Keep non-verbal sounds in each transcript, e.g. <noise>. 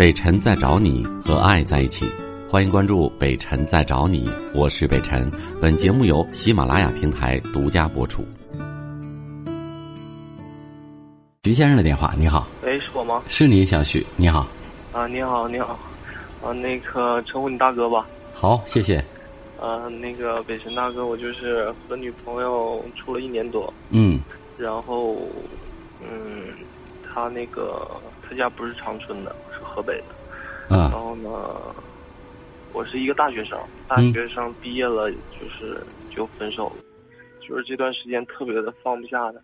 北辰在找你和爱在一起，欢迎关注北辰在找你，我是北辰。本节目由喜马拉雅平台独家播出。徐先生的电话，你好，喂，是我吗？是你，小徐，你好，啊，你好，你好，啊，那个称呼你大哥吧。好，谢谢。呃，那个北辰大哥，我就是和女朋友处了一年多，嗯然后，嗯，他那个他家不是长春的，是河北的。然啊后呢，我是一个大学生，大嗯学生毕业了就是就分手了，就是这段时间特别的放不下的，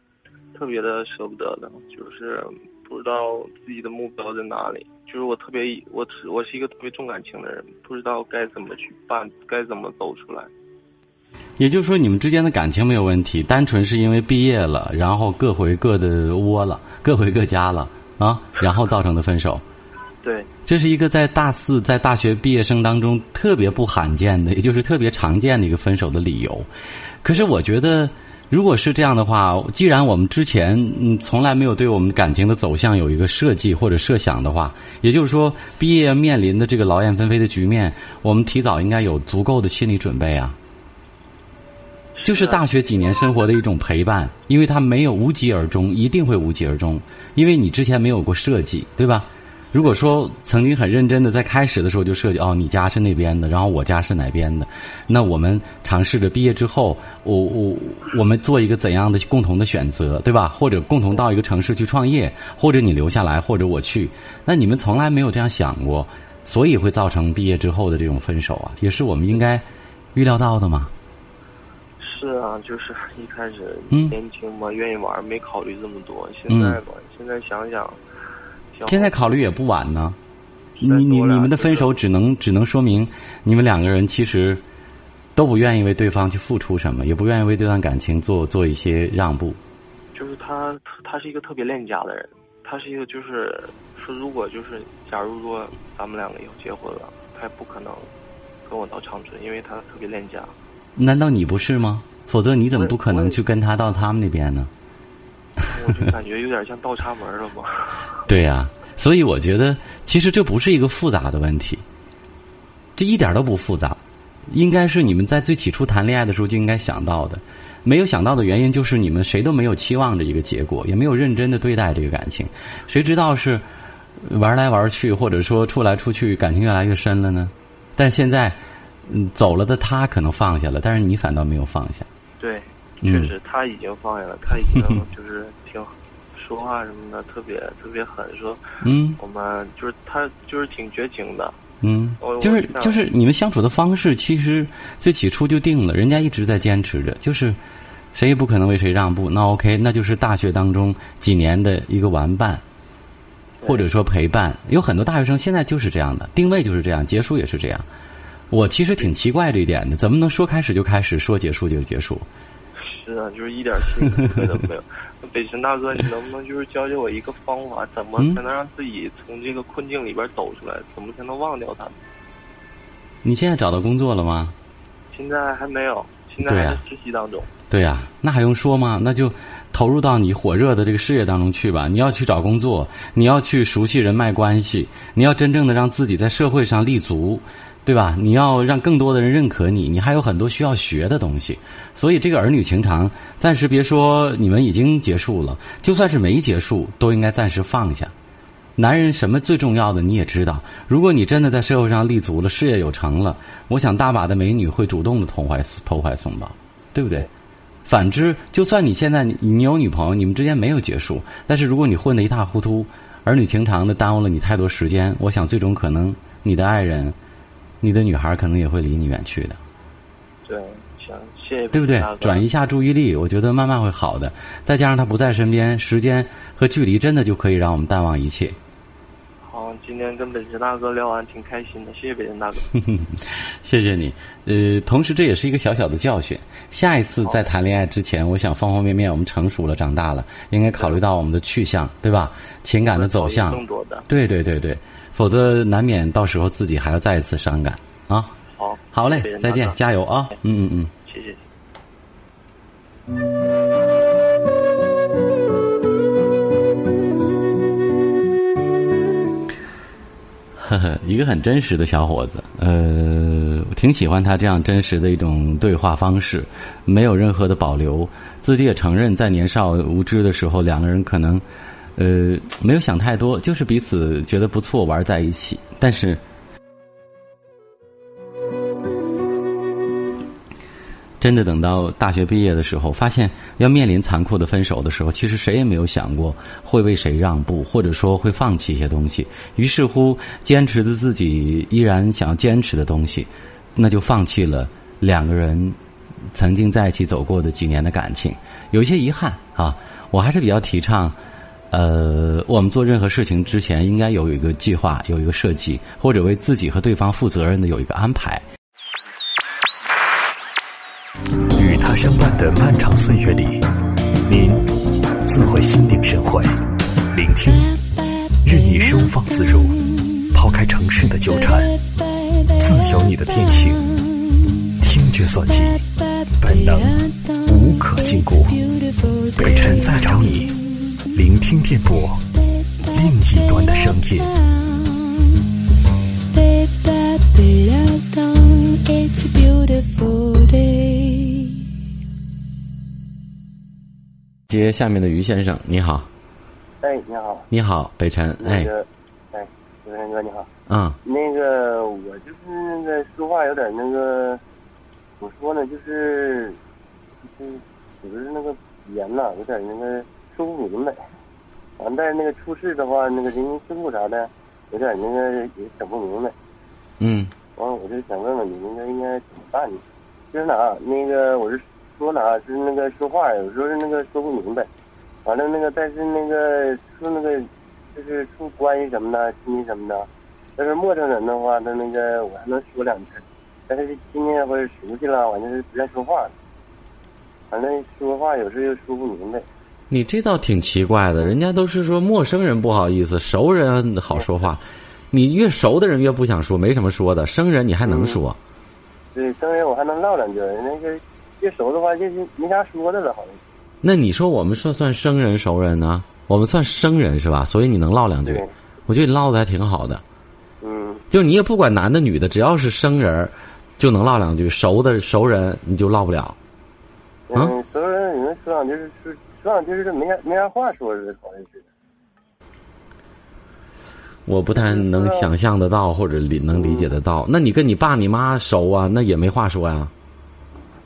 特别的舍不得的，就是不知道自己的目标在哪里。就是我特别我我是一个特别重感情的人，不知道该怎么去办，该怎么走出来。也就是说，你们之间的感情没有问题，单纯是因为毕业了，然后各回各的窝了，各回各家了啊，然后造成的分手。对，这是一个在大四在大学毕业生当中特别不罕见的，也就是特别常见的一个分手的理由。可是我觉得，如果是这样的话，既然我们之前嗯从来没有对我们感情的走向有一个设计或者设想的话，也就是说，毕业面临的这个劳燕分飞的局面，我们提早应该有足够的心理准备啊。就是大学几年生活的一种陪伴，因为它没有无疾而终，一定会无疾而终，因为你之前没有过设计，对吧？如果说曾经很认真的在开始的时候就设计哦，你家是那边的，然后我家是哪边的，那我们尝试着毕业之后，我我我们做一个怎样的共同的选择，对吧？或者共同到一个城市去创业，或者你留下来，或者我去，那你们从来没有这样想过，所以会造成毕业之后的这种分手啊，也是我们应该预料到的嘛。是啊，就是一开始嗯年轻嘛，愿意玩，没考虑这么多。现在吧，现在想想，现在考虑也不晚呢。你你你们的分手只能只能说明你们两个人其实都不愿意为对方去付出什么，也不愿意为这段感情做做一些让步。就是他，他是一个特别恋家的人，他是一个就是说，如果就是假如说咱们两个以后结婚了，他也不可能跟我到长春，因为他特别恋家。难道你不是吗？否则你怎么不可能去跟他到他们那边呢？我就感觉有点像倒插门了吧。<laughs> 对呀、所以我觉得其实这不是一个复杂的问题，这一点都不复杂，应该是你们在最起初谈恋爱的时候就应该想到的。没有想到的原因就是你们谁都没有期望着一个结果，也没有认真的对待这个感情。谁知道是玩来玩去，或者说处来处去，感情越来越深了呢？但现在，嗯，走了的他可能放下了，但是你反倒没有放下。对，嗯确实他已经放下了，他已经 <laughs> 就是挺说话什么的特别特别狠，说嗯我们就是他就是挺绝情的。嗯，就是就是你们相处的方式，其实最起初就定了，人家一直在坚持着，就是谁也不可能为谁让步。那 OK，那就是大学当中几年的一个玩伴，或者说陪伴。有很多大学生现在就是这样的，定位就是这样，结束也是这样。我其实挺奇怪这一点的，怎么能说开始就开始，说结束就结束？是啊，就是一点心理都没有。北辰大哥，你能不能就是教教我一个方法，怎么嗯才能让自己从这个困境里边走出来？怎么才能忘掉他们？你现在找到工作了吗？现在还没有，现在还在实习当中。对呀、那还用说吗？那就投入到你火热的这个事业当中去吧。你要去找工作，你要去熟悉人脉关系，你要真正的让自己在社会上立足，对吧？你要让更多的人认可你，你还有很多需要学的东西。所以这个儿女情长，暂时别说你们已经结束了，就算是没结束，都应该暂时放下。男人什么最重要的你也知道，如果你真的在社会上立足了，事业有成了，我想大把的美女会主动的投怀投怀送抱，对不对？反之，就算你现在你有女朋友，你们之间没有结束，但是如果你混得一塌糊涂，儿女情长的耽误了你太多时间，我想最终可能你的爱人，你的女孩可能也会离你远去的，对，行，谢谢对不对转移一下注意力，我觉得慢慢会好的。再加上他不在身边，时间和距离真的就可以让我们淡忘一切。好，今天跟北辰大哥聊完挺开心的，谢谢北辰大哥。<laughs> 谢谢你，呃，同时这也是一个小小的教训。下一次在谈恋爱之前，我想方方面面我们成熟了、长大了，应该考虑到我们的去向，对吧？情感的走向，更多的。对对对对，否则难免到时候自己还要再一次伤感啊。好，好嘞再见加油啊！嗯嗯嗯。谢谢。呵呵，一个很真实的小伙子，呃，我挺喜欢他这样真实的一种对话方式，没有任何的保留，自己也承认在年少无知的时候，两个人可能，呃，没有想太多，就是彼此觉得不错，玩在一起，但是。真的等到大学毕业的时候，发现要面临残酷的分手的时候，其实谁也没有想过会为谁让步，或者说会放弃一些东西。于是乎，坚持着自己依然想要坚持的东西，那就放弃了两个人曾经在一起走过的几年的感情，有一些遗憾啊。我还是比较提倡，呃，我们做任何事情之前应该有一个计划，有一个设计，或者为自己和对方负责任的有一个安排。与他相伴的漫长岁月里，您自会心领神会，聆听，任你收放自如，抛开城市的纠缠，自由你的天性，听觉所及，本能无可禁锢。听电波，另一端的声音。接下面的于先生，你好。哎，你好。你好，北辰。哎。哎，北辰哥，你好。嗯。那个，我就是那个说话有点那个，怎么说呢？就是，就是，是那个语言呐，有点那个说不明白。完，但是那个出事的话，那个人情世故啥的，有点那个也整不明白。嗯。完，我就想问问你，应该应该怎么办呢？就是哪？那个，我是。说哪是那个说话，有时候是那个说不明白，完了那个，但是那个说那个就是处关系什么的，亲戚什么的，要是陌生人的话，那那个我还能说两句，但是亲戚或者熟悉了，完就是不愿说话，反正说话有时候又说不明白。你这倒挺奇怪的，人家都是说陌生人不好意思，熟人好说话，你越熟的人越不想说，没什么说的，生人你还能说。对，生人我还能唠两句，那个。越熟的话，就是没啥说的了，好像。那你说我们算算生人熟人呢？我们算生人是吧？所以你能唠两句，我觉得你唠的还挺好的。嗯。就你也不管男的女的，只要是生人，就能唠两句；熟的熟人你就唠不了。嗯，熟人你们说两句是说两句是没啥没啥话说似的，好像是。我不太能想象得到，或者理能理解得到。那你跟你爸你妈熟啊？那也没话说呀。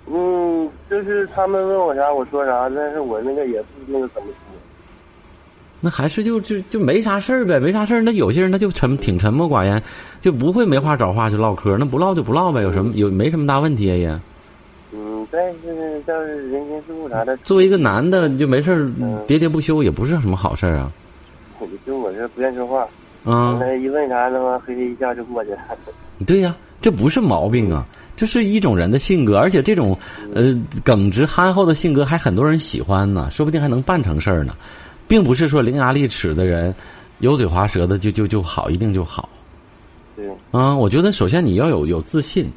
嗯，就是他们问我啥，我说啥，但是我那个也不那个怎么说。那还是就就就没啥事儿呗，没啥事儿。那有些人他就沉挺沉默寡言，就不会没话找话就唠嗑。那不唠就不唠呗，有什么有没什么大问题啊也。嗯，但是像是人情世故啥的。作为一个男的，你就没事儿喋喋不休，也不是什么好事儿啊。就我这不愿说话。啊。那一问啥，他妈嘿嘿一下就过去了。对呀，这不是毛病啊。这是一种人的性格，而且这种呃耿直憨厚的性格还很多人喜欢呢，说不定还能办成事儿呢，并不是说伶牙俐齿的人、油嘴滑舌的就就就好，一定就好。对。啊，我觉得首先你要有有自信，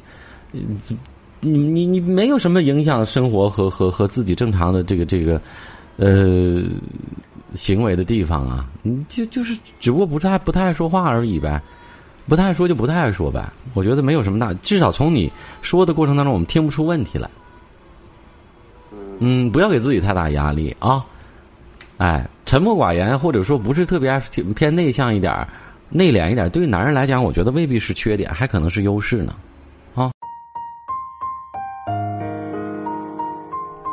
你你你没有什么影响生活和和和自己正常的这个这个呃行为的地方啊，你就就是只不过不太不太爱说话而已呗。不太爱说就不太爱说呗，我觉得没有什么大，至少从你说的过程当中，我们听不出问题来。嗯，不要给自己太大压力啊！哎，沉默寡言，或者说不是特别爱偏内向一点、内敛一点，对于男人来讲，我觉得未必是缺点，还可能是优势呢。